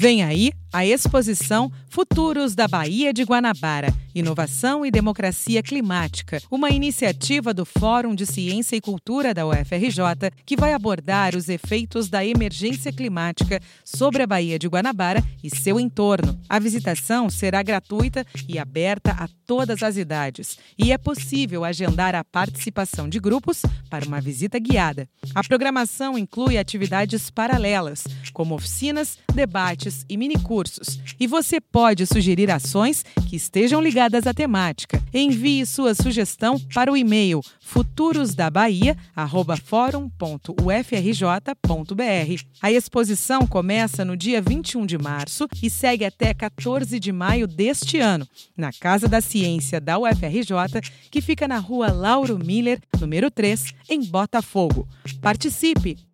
Vem aí a exposição Futuros da Baía de Guanabara Inovação e Democracia Climática, uma iniciativa do Fórum de Ciência e Cultura da UFRJ que vai abordar os efeitos da emergência climática sobre a Baía de Guanabara e seu entorno. A visitação será gratuita e aberta a todas as idades, e é possível agendar a participação de grupos para uma visita guiada. A programação inclui atividades paralelas, como oficinas, debates e minicursos, e você pode sugerir ações que estejam ligadas à temática. Envie sua sugestão para o e-mail futurosdabahia@forum.ufrj.br. A exposição começa no dia 21 de março e segue até 14 de maio deste ano, na Casa da Ciência da UFRJ, que fica na Rua Lauro Miller, número 3, em Botafogo. Participe!